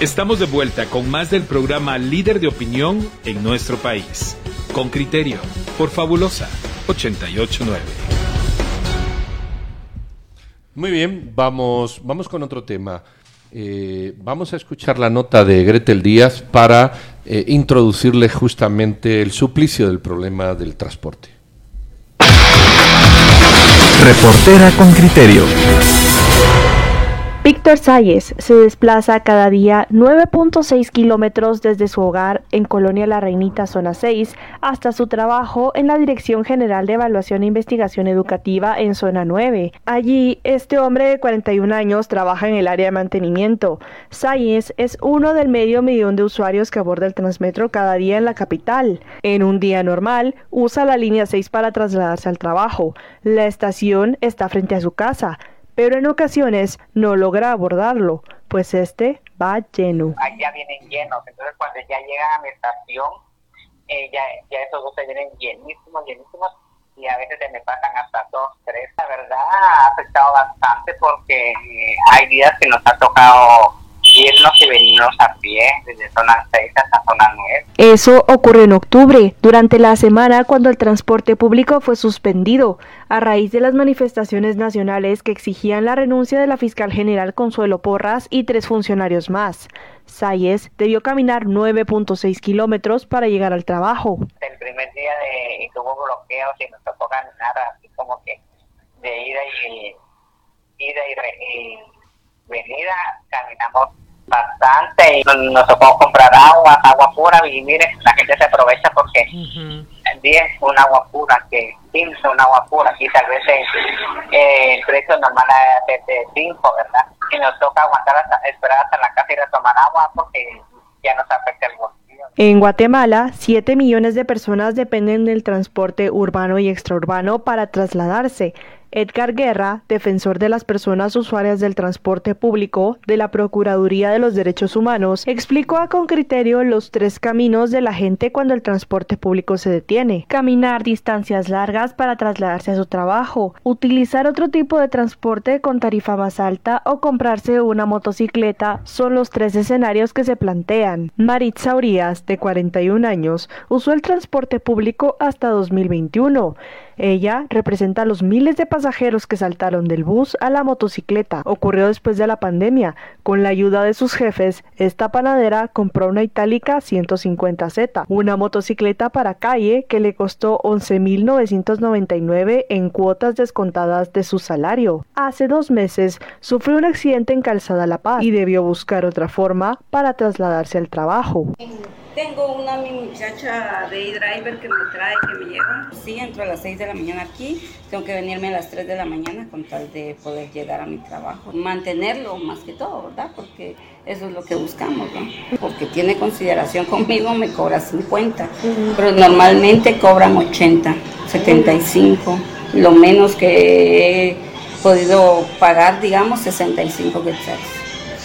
Estamos de vuelta con más del programa Líder de Opinión en nuestro país. Con criterio, por Fabulosa 889. Muy bien, vamos, vamos con otro tema. Eh, vamos a escuchar la nota de Gretel Díaz para eh, introducirle justamente el suplicio del problema del transporte. Reportera con criterio. Víctor Salles se desplaza cada día 9.6 kilómetros desde su hogar en Colonia La Reinita, zona 6, hasta su trabajo en la Dirección General de Evaluación e Investigación Educativa en zona 9. Allí, este hombre de 41 años trabaja en el área de mantenimiento. Salles es uno del medio millón de usuarios que aborda el Transmetro cada día en la capital. En un día normal, usa la línea 6 para trasladarse al trabajo. La estación está frente a su casa pero en ocasiones no logra abordarlo, pues este va lleno. Ahí vienen llenos, entonces cuando ya llegan a mi estación, eh, ya, ya esos buses vienen llenísimos, llenísimos, y a veces se me pasan hasta dos, tres. La verdad ha afectado bastante porque eh, hay días que nos ha tocado irnos y venirnos a pie desde zona 6 hasta zona 9. Eso ocurrió en octubre, durante la semana cuando el transporte público fue suspendido, a raíz de las manifestaciones nacionales que exigían la renuncia de la fiscal general Consuelo Porras y tres funcionarios más. Sayes debió caminar 9.6 kilómetros para llegar al trabajo. El primer día de, tuvo bloqueos y nos tocó caminar así como que de ida y, ida y venida caminamos bastante y nos, tocó comprar agua, agua pura y mire, la gente se aprovecha porque 10 un agua pura, que 15 un agua pura, aquí tal vez eh, el precio normal es de 5, ¿verdad? Y nos toca aguantar hasta, esperar hasta la casa y ir a tomar agua porque ya nos afecta el bolsillo. En Guatemala, 7 millones de personas dependen del transporte urbano y extraurbano para trasladarse. Edgar Guerra, defensor de las personas usuarias del transporte público de la Procuraduría de los Derechos Humanos, explicó a con criterio los tres caminos de la gente cuando el transporte público se detiene. Caminar distancias largas para trasladarse a su trabajo, utilizar otro tipo de transporte con tarifa más alta o comprarse una motocicleta son los tres escenarios que se plantean. Maritza Urias, de 41 años, usó el transporte público hasta 2021. Ella representa a los miles de pasajeros que saltaron del bus a la motocicleta. Ocurrió después de la pandemia. Con la ayuda de sus jefes, esta panadera compró una itálica 150Z, una motocicleta para calle que le costó 11.999 en cuotas descontadas de su salario. Hace dos meses sufrió un accidente en Calzada La Paz y debió buscar otra forma para trasladarse al trabajo. Tengo una muchacha de driver que me trae, que me lleva. Sí, entro a las 6 de la mañana aquí. Tengo que venirme a las 3 de la mañana con tal de poder llegar a mi trabajo. Mantenerlo más que todo, ¿verdad? Porque eso es lo que buscamos, ¿no? Porque tiene consideración conmigo, me cobra 50. Pero normalmente cobran 80, 75. Lo menos que he podido pagar, digamos, 65 quetzales.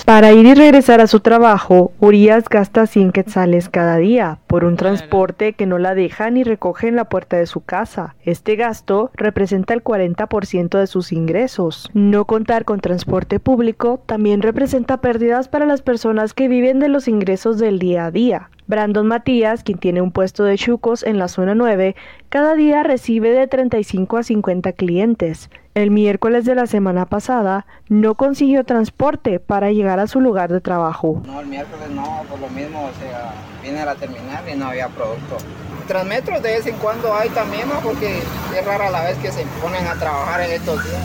Para ir y regresar a su trabajo, Urias gasta 100 quetzales cada día por un transporte que no la deja ni recoge en la puerta de su casa. Este gasto representa el 40% de sus ingresos. No contar con transporte público también representa pérdidas para las personas que viven de los ingresos del día a día. Brandon Matías, quien tiene un puesto de chucos en la zona 9, cada día recibe de 35 a 50 clientes. El miércoles de la semana pasada no consiguió transporte para llegar a su lugar de trabajo. No, el miércoles no, por lo mismo, o sea, viene a la terminal y no había producto. Transmetros de vez en cuando hay también, porque es rara la vez que se ponen a trabajar en estos días.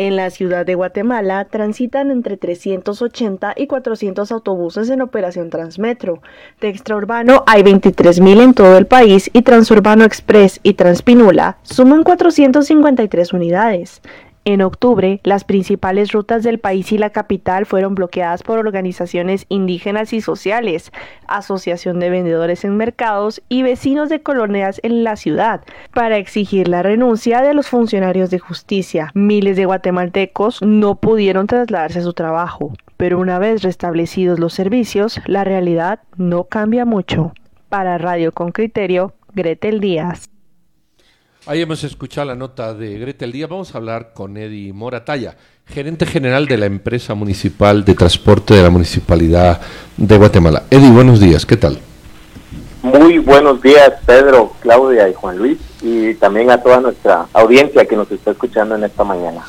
En la ciudad de Guatemala transitan entre 380 y 400 autobuses en operación Transmetro. De extraurbano hay 23.000 en todo el país y Transurbano Express y Transpinula suman 453 unidades. En octubre, las principales rutas del país y la capital fueron bloqueadas por organizaciones indígenas y sociales, Asociación de Vendedores en Mercados y vecinos de colonias en la ciudad, para exigir la renuncia de los funcionarios de justicia. Miles de guatemaltecos no pudieron trasladarse a su trabajo, pero una vez restablecidos los servicios, la realidad no cambia mucho. Para Radio con Criterio, Gretel Díaz. Ahí hemos escuchado la nota de Gretel Día. Vamos a hablar con Eddie Moratalla, gerente general de la empresa municipal de transporte de la Municipalidad de Guatemala. Eddie, buenos días, ¿qué tal? Muy buenos días, Pedro, Claudia y Juan Luis, y también a toda nuestra audiencia que nos está escuchando en esta mañana.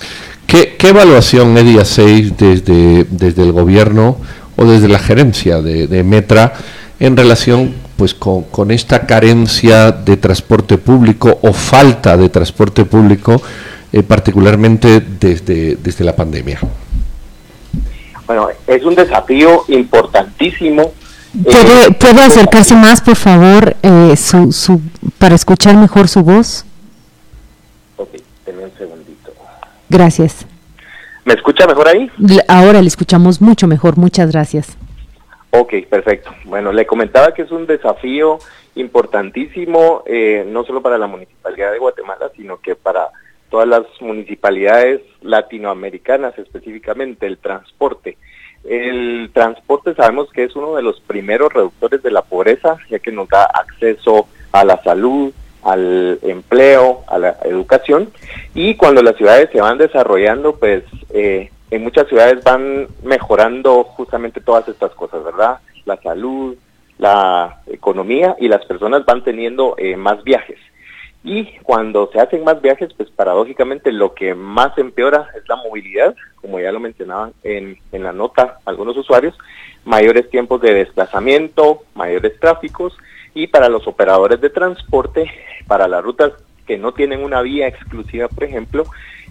¿Qué, evaluación, Eddie, hacéis desde, desde el gobierno o desde la gerencia de, de Metra en relación pues con, esta carencia de transporte público o falta de transporte público, eh, particularmente desde, desde la pandemia? Bueno, es un desafío importantísimo. ¿Puede, eh, ¿puede acercarse más, por favor, eh, su, su, para escuchar mejor su voz? Ok, tenme un segundito. Gracias. ¿Me escucha mejor ahí? Ahora le escuchamos mucho mejor, muchas gracias. Ok, perfecto. Bueno, le comentaba que es un desafío importantísimo, eh, no solo para la Municipalidad de Guatemala, sino que para todas las municipalidades latinoamericanas, específicamente el transporte. El transporte sabemos que es uno de los primeros reductores de la pobreza, ya que nos da acceso a la salud, al empleo, a la educación, y cuando las ciudades se van desarrollando, pues eh, en muchas ciudades van mejorando justamente todas estas cosas, ¿verdad? La salud, la economía y las personas van teniendo eh, más viajes. Y cuando se hacen más viajes, pues paradójicamente lo que más empeora es la movilidad, como ya lo mencionaban en, en la nota algunos usuarios, mayores tiempos de desplazamiento, mayores tráficos y para los operadores de transporte, para las rutas que no tienen una vía exclusiva, por ejemplo,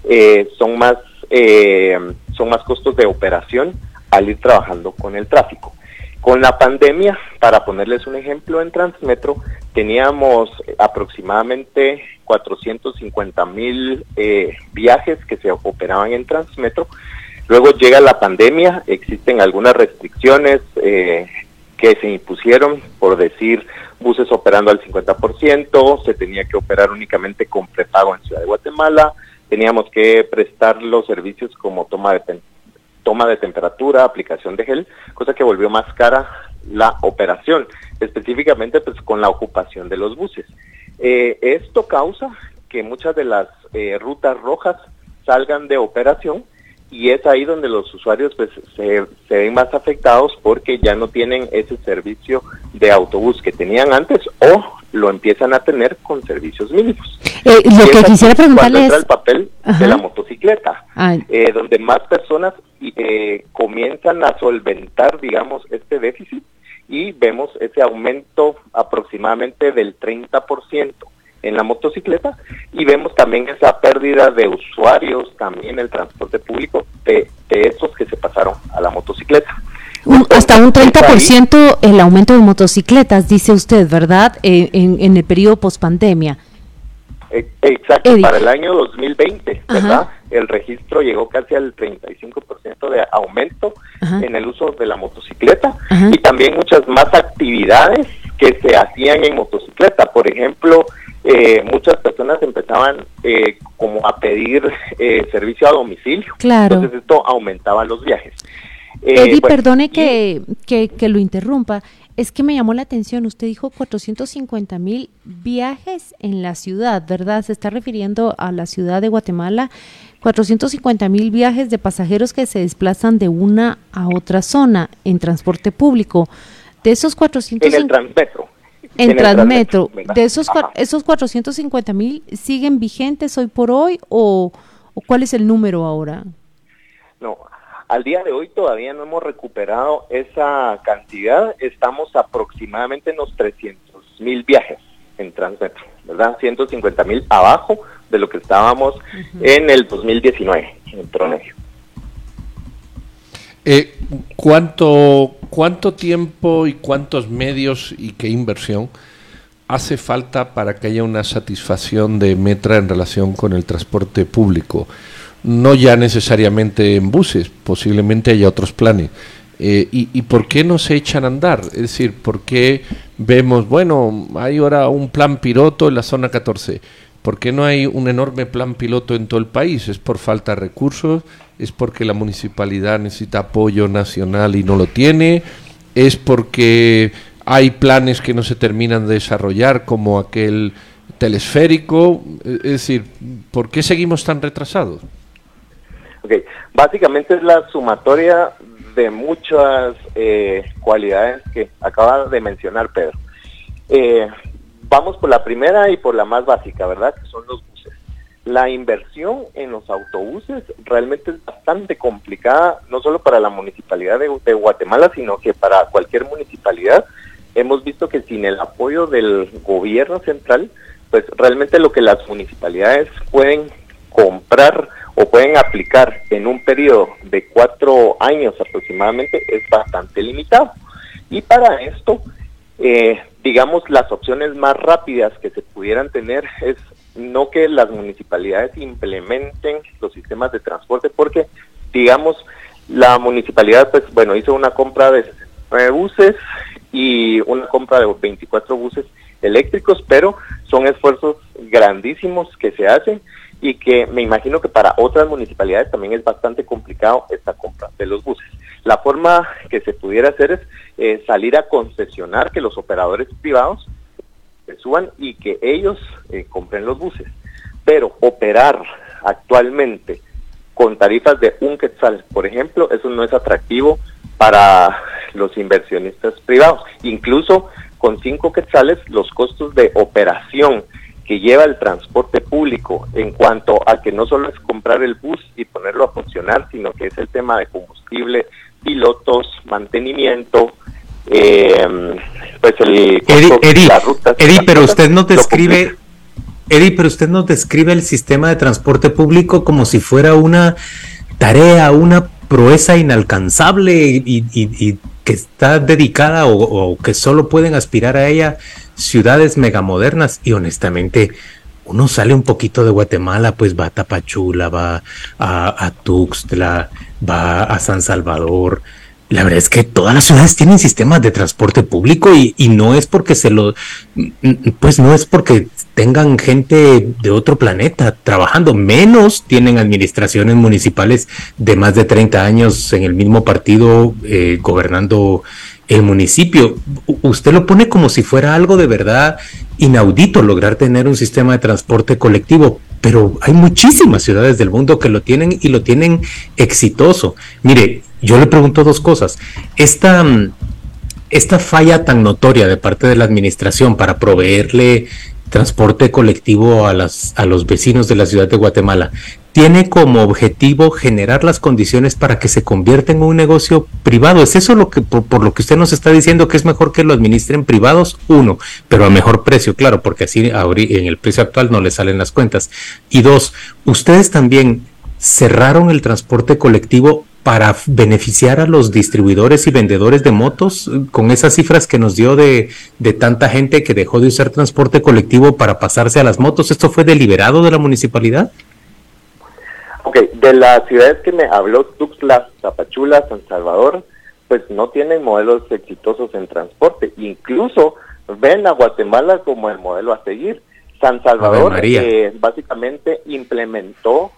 eh, son más eh, son más costos de operación al ir trabajando con el tráfico. Con la pandemia, para ponerles un ejemplo, en Transmetro teníamos aproximadamente 450 mil eh, viajes que se operaban en Transmetro. Luego llega la pandemia, existen algunas restricciones eh, que se impusieron, por decir, buses operando al 50%, se tenía que operar únicamente con prepago en Ciudad de Guatemala, teníamos que prestar los servicios como toma de, toma de temperatura, aplicación de gel, cosa que volvió más cara la operación, específicamente pues con la ocupación de los buses. Eh, esto causa que muchas de las eh, rutas rojas salgan de operación y es ahí donde los usuarios pues se, se, ven más afectados porque ya no tienen ese servicio de autobús que tenían antes o lo empiezan a tener con servicios mínimos. Eh, lo que quisiera preguntarle es el papel de la motocicleta, eh, donde más personas eh, comienzan a solventar, digamos, este déficit y vemos ese aumento aproximadamente del 30% en la motocicleta y vemos también esa pérdida de usuarios también el transporte público de, de estos que se pasaron a la motocicleta. Hasta un 30% el aumento de motocicletas, dice usted, ¿verdad? Eh, en, en, el periodo pospandemia. Eh, exacto, para el año 2020, ¿verdad? El registro llegó casi al 35% de aumento en el uso de la motocicleta y también muchas más actividades que se hacían en motocicleta. Por ejemplo, eh, muchas personas empezaban eh, como a pedir eh, servicio a domicilio. Claro. Entonces esto aumentaba los viajes. Eddie, perdone que, que, que, lo interrumpa. Es que me llamó la atención. Usted dijo 450 mil viajes en la ciudad, ¿verdad? Se está refiriendo a la ciudad de Guatemala. 450 mil viajes de pasajeros que se desplazan de una a otra zona en transporte público. De esos 450 En el Transmetro. En, Transmetro. ¿De esos, esos 450 mil siguen vigentes hoy por hoy o, cuál es el número ahora? No, al día de hoy todavía no hemos recuperado esa cantidad. Estamos aproximadamente en los 300 mil viajes en Transmetro, ¿verdad? 150 mil abajo de lo que estábamos en el 2019 en promedio. Eh, ¿cuánto, ¿Cuánto tiempo y cuántos medios y qué inversión hace falta para que haya una satisfacción de Metra en relación con el transporte público? No ya necesariamente en buses, posiblemente haya otros planes. Eh, y, y, por qué no se echan a andar? Es decir, ¿por qué vemos, bueno, hay ahora un plan piloto en la zona 14? ¿Por qué no hay un enorme plan piloto en todo el país? ¿Es por falta de recursos? ¿Es porque la municipalidad necesita apoyo nacional y no lo tiene? ¿Es porque hay planes que no se terminan de desarrollar como aquel telesférico, es decir, ¿por qué seguimos tan retrasados? Básicamente es la sumatoria de muchas eh, cualidades que acaba de mencionar Pedro. Eh, vamos por la primera y por la más básica, ¿verdad? Que son los buses. La inversión en los autobuses realmente es bastante complicada, no solo para la municipalidad de, Guatemala, sino que para cualquier municipalidad. Hemos visto que sin el apoyo del gobierno central, pues realmente lo que las municipalidades pueden comprar o pueden aplicar en un periodo de cuatro años aproximadamente es bastante limitado. Y para esto, eh, digamos, las opciones más rápidas que se pudieran tener es no que las municipalidades implementen los sistemas de transporte, porque, digamos, la municipalidad, pues, bueno, hizo una compra de 69 buses y una compra de 24 buses eléctricos, pero son esfuerzos grandísimos que se hacen y que me imagino que para otras municipalidades también es bastante complicado esta compra de los buses. La forma que se pudiera hacer es eh, salir a concesionar que los operadores privados se suban y que ellos eh, compren los buses. Pero operar actualmente con tarifas de un quetzal, por ejemplo, eso no es atractivo para los inversionistas privados. Incluso con cinco quetzales, los costos de operación que lleva el transporte público en cuanto a que no solo es comprar el bus y ponerlo a funcionar, sino que es el tema de combustible, pilotos, mantenimiento, eh, pues el Edi, pero usted nos describe Edi, pero usted nos describe el sistema de transporte público como si fuera una tarea, una proeza inalcanzable y, está dedicada o, que solo pueden aspirar a ella ciudades megamodernas y honestamente uno sale un poquito de Guatemala, pues va a Tapachula, va a, Tuxtla, va a San Salvador. La verdad es que todas las ciudades tienen sistemas de transporte público y, y, no es porque se lo, pues no es porque tengan gente de otro planeta trabajando, menos tienen administraciones municipales de más de 30 años en el mismo partido eh, gobernando el municipio. Usted lo pone como si fuera algo de verdad inaudito lograr tener un sistema de transporte colectivo, pero hay muchísimas ciudades del mundo que lo tienen y lo tienen exitoso. Mire, yo le pregunto dos cosas. Esta, esta falla tan notoria de parte de la administración para proveerle transporte colectivo a, las, a los vecinos de la ciudad de Guatemala, tiene como objetivo generar las condiciones para que se convierta en un negocio privado. ¿Es eso lo que por, lo que usted nos está diciendo que es mejor que lo administren privados? Uno, pero a mejor precio, claro, porque así en el precio actual no le salen las cuentas. Y dos, ustedes también cerraron el transporte colectivo para beneficiar a los distribuidores y vendedores de motos con esas cifras que nos dio de, de, tanta gente que dejó de usar transporte colectivo para pasarse a las motos. ¿Esto fue deliberado de la municipalidad? Ok, de las ciudades que me habló, Tuxtla, Zapachula, San Salvador, pues no tienen modelos exitosos en transporte. Incluso ven a Guatemala como el modelo a seguir. San Salvador eh, básicamente implementó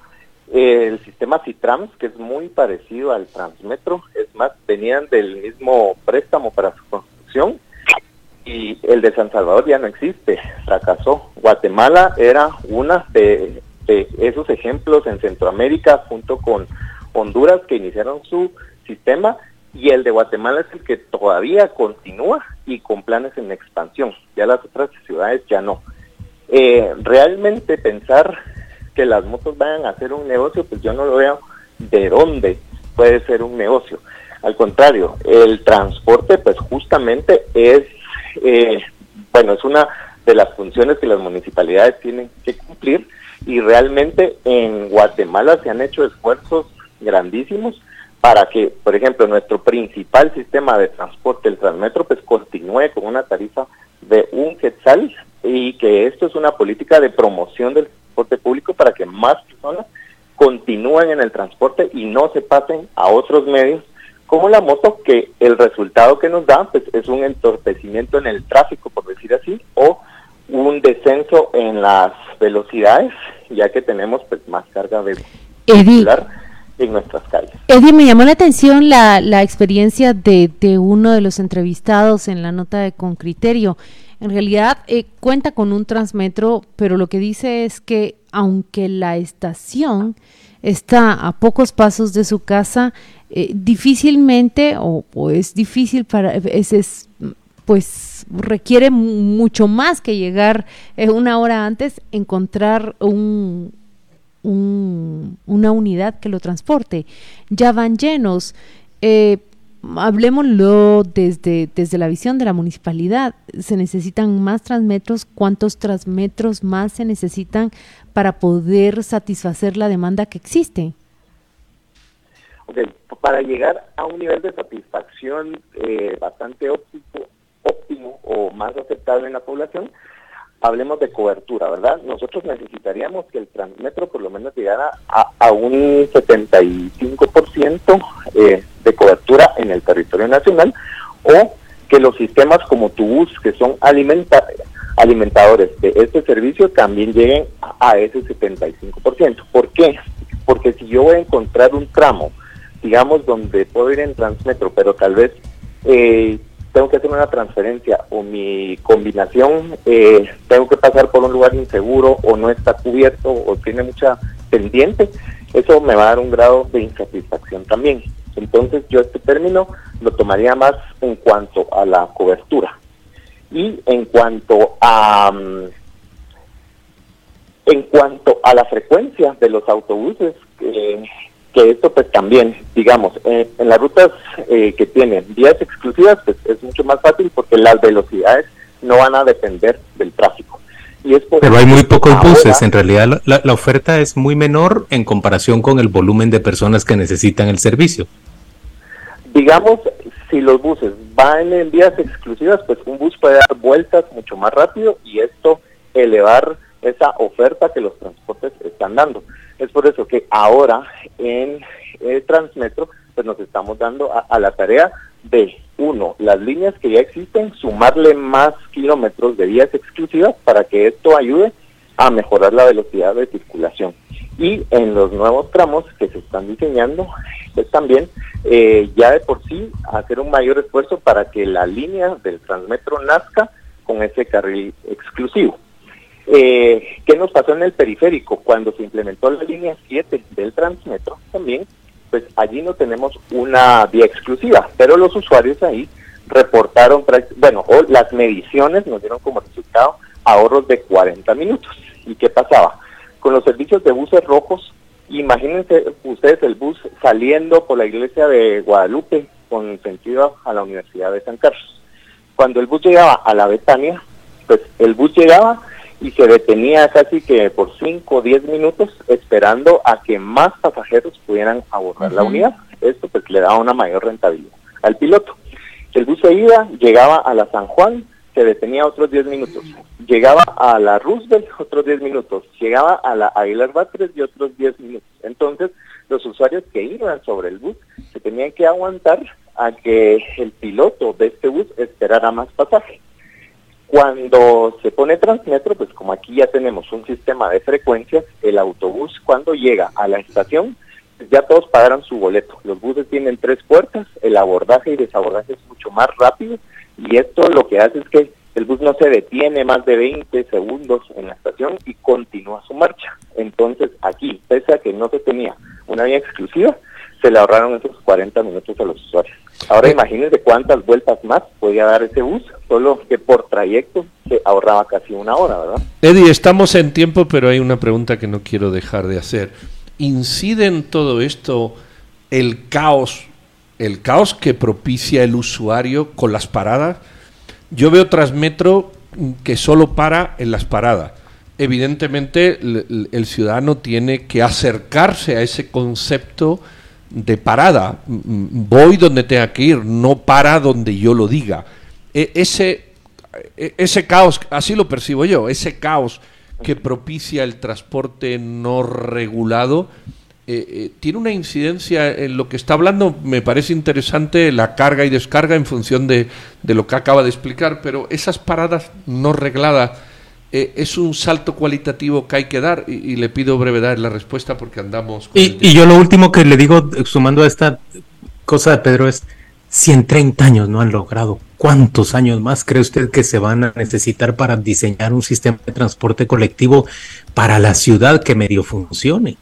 el sistema Citrams, que es muy parecido al Transmetro. Es más, venían del mismo préstamo para su construcción y el de San Salvador ya no existe, fracasó. Guatemala era una de esos ejemplos en Centroamérica junto con Honduras que iniciaron su sistema y el de Guatemala es el que todavía continúa y con planes en expansión. Ya las otras ciudades ya no. Eh, realmente pensar que las motos vayan a hacer un negocio, pues yo no lo veo de dónde puede ser un negocio. Al contrario, el transporte pues justamente es, eh, bueno, es una de las funciones que las municipalidades tienen que cumplir y realmente en Guatemala se han hecho esfuerzos grandísimos para que, por ejemplo, nuestro principal sistema de transporte, el Transmetro, pues continúe con una tarifa de un quetzal y que esto es una política de promoción del transporte público para que más personas continúen en el transporte y no se pasen a otros medios como la moto, que el resultado que nos da pues, es un entorpecimiento en el tráfico, por decir así, o un descenso en las velocidades, ya que tenemos pues más carga vehicular en nuestras calles. Eddie, me llamó la atención la, la experiencia de, de, uno de los entrevistados en la nota de Con Criterio. En realidad eh, cuenta con un transmetro, pero lo que dice es que aunque la estación está a pocos pasos de su casa, eh, difícilmente o, es difícil para es, pues requiere mucho más que llegar eh, una hora antes encontrar un, una unidad que lo transporte. Ya van llenos. Eh, hablemoslo desde, desde la visión de la municipalidad. ¿Se necesitan más transmetros? ¿Cuántos transmetros más se necesitan para poder satisfacer la demanda que existe? Para llegar a un nivel de satisfacción eh, bastante óptimo, óptimo o más aceptable en la población, hablemos de cobertura, ¿verdad? Nosotros necesitaríamos que el Transmetro por lo menos llegara a, un 75% eh, de cobertura en el territorio nacional o que los sistemas como Tubus, que son alimentadores de este servicio, también lleguen a, ese 75%. ¿Por qué? Porque si yo voy a encontrar un tramo, digamos, donde puedo ir en Transmetro, pero tal vez... Eh, tengo que hacer una transferencia o mi combinación eh, tengo que pasar por un lugar inseguro o no está cubierto o tiene mucha pendiente, eso me va a dar un grado de insatisfacción también. Entonces yo este término lo tomaría más en cuanto a la cobertura y en cuanto a mm, en cuanto a la frecuencia de los autobuses eh, que esto pues también, digamos, eh, en las rutas eh, que tienen vías exclusivas pues es mucho más fácil porque las velocidades no van a depender del tráfico. Y es Pero hay muy pocos buses, en realidad la, la, oferta es muy menor en comparación con el volumen de personas que necesitan el servicio. Digamos, si los buses van en vías exclusivas, pues un bus puede dar vueltas mucho más rápido y esto elevar esa oferta que los transportes están dando. Es por eso que ahora en Transmetro pues nos estamos dando a, la tarea de, uno, las líneas que ya existen, sumarle más kilómetros de vías exclusivas para que esto ayude a mejorar la velocidad de circulación. Y en los nuevos tramos que se están diseñando, pues también eh, ya de por sí hacer un mayor esfuerzo para que la línea del Transmetro nazca con ese carril exclusivo. Eh, ¿Qué nos pasó en el periférico? Cuando se implementó la línea 7 del Transmetro, también, pues allí no tenemos una vía exclusiva, pero los usuarios ahí reportaron, bueno, las mediciones nos dieron como resultado ahorros de 40 minutos. ¿Y qué pasaba? Con los servicios de buses rojos, imagínense ustedes el bus saliendo por la iglesia de Guadalupe con sentido a la Universidad de San Carlos. Cuando el bus llegaba a la Betania, pues el bus llegaba y se detenía casi que por 5 o 10 minutos esperando a que más pasajeros pudieran abordar la unidad. Esto pues le daba una mayor rentabilidad al piloto. El bus se iba, llegaba a la San Juan, se detenía otros 10 minutos. Llegaba a la Roosevelt otros 10 minutos. Llegaba a la Aguilar Batres y otros 10 minutos. Entonces, los usuarios que iban sobre el bus se tenían que aguantar a que el piloto de este bus esperara más pasajes. Cuando se pone Transmetro, pues como aquí ya tenemos un sistema de frecuencias, el autobús cuando llega a la estación, pues ya todos pagaron su boleto. Los buses tienen tres puertas, el abordaje y desabordaje es mucho más rápido y esto lo que hace es que el bus no se detiene más de 20 segundos en la estación y continúa su marcha. Entonces aquí, pese a que no se tenía una vía exclusiva, se le ahorraron esos 40 minutos a los usuarios. Ahora imagínense cuántas vueltas más podía dar ese bus, solo que por trayecto se ahorraba casi una hora, ¿verdad? Eddie, estamos en tiempo, pero hay una pregunta que no quiero dejar de hacer. ¿Incide en todo esto el caos, el caos que propicia el usuario con las paradas? Yo veo Transmetro que solo para en las paradas. Evidentemente el ciudadano tiene que acercarse a ese concepto de parada. Voy donde tenga que ir, no para donde yo lo diga. E, ese, e, ese caos, así lo percibo yo, ese caos que propicia el transporte no regulado, eh, eh, tiene una incidencia en lo que está hablando. Me parece interesante la carga y descarga en función de, de lo que acaba de explicar, pero esas paradas no regladas eh, es un salto cualitativo que hay que dar y, le pido brevedad en la respuesta porque andamos. y, yo lo último que le digo, sumando a esta cosa de Pedro, es Si en 30 años no han logrado, ¿cuántos años más cree usted que se van a necesitar para diseñar un sistema de transporte colectivo para la ciudad que medio funcione?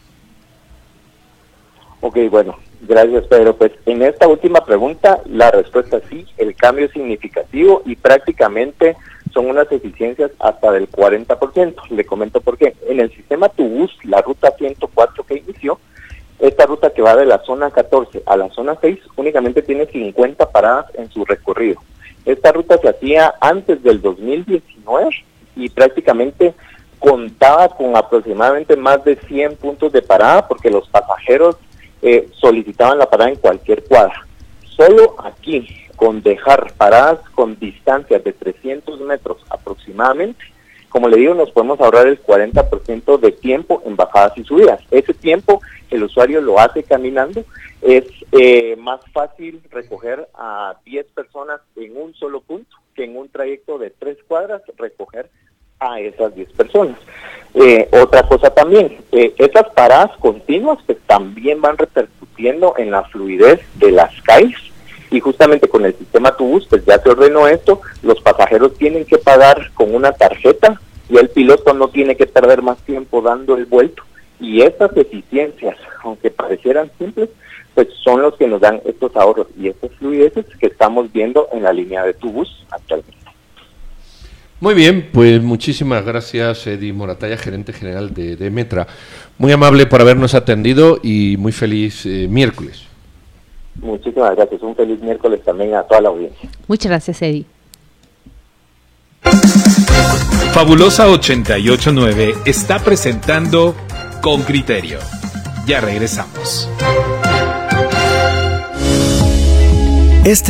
Ok, bueno, gracias Pedro. Pues en esta última pregunta la respuesta es sí, el cambio es significativo y prácticamente son unas eficiencias hasta del 40%. Le comento por qué. En el sistema Tubus, la ruta 104 que inició, esta ruta que va de la zona 14 a la zona 6 únicamente tiene 50 paradas en su recorrido. Esta ruta se hacía antes del 2019 y prácticamente contaba con aproximadamente más de 100 puntos de parada porque los pasajeros eh, solicitaban la parada en cualquier cuadra. Solo aquí, con dejar paradas con distancias de 300 metros aproximadamente, como le digo, nos podemos ahorrar el 40% de tiempo en bajadas y subidas. Ese tiempo el usuario lo hace caminando, es eh, más fácil recoger a 10 personas en un solo punto que en un trayecto de tres cuadras recoger a esas 10 personas. Eh, otra cosa también, eh, esas paradas continuas pues también van repercutiendo en la fluidez de las calles y justamente con el sistema Tubus pues ya se ordenó esto, los pasajeros tienen que pagar con una tarjeta y el piloto no tiene que perder más tiempo dando el vuelto y estas eficiencias, aunque parecieran simples, pues son los que nos dan estos ahorros y estas fluideces que estamos viendo en la línea de Tubus actualmente. Muy bien, pues muchísimas gracias Eddie Morataya, gerente general de, de Metra. Muy amable por habernos atendido y muy feliz eh, miércoles. Muchísimas gracias, un feliz miércoles también a toda la audiencia. Muchas gracias Eddie. Fabulosa 889 está presentando Con Criterio. Ya regresamos. Este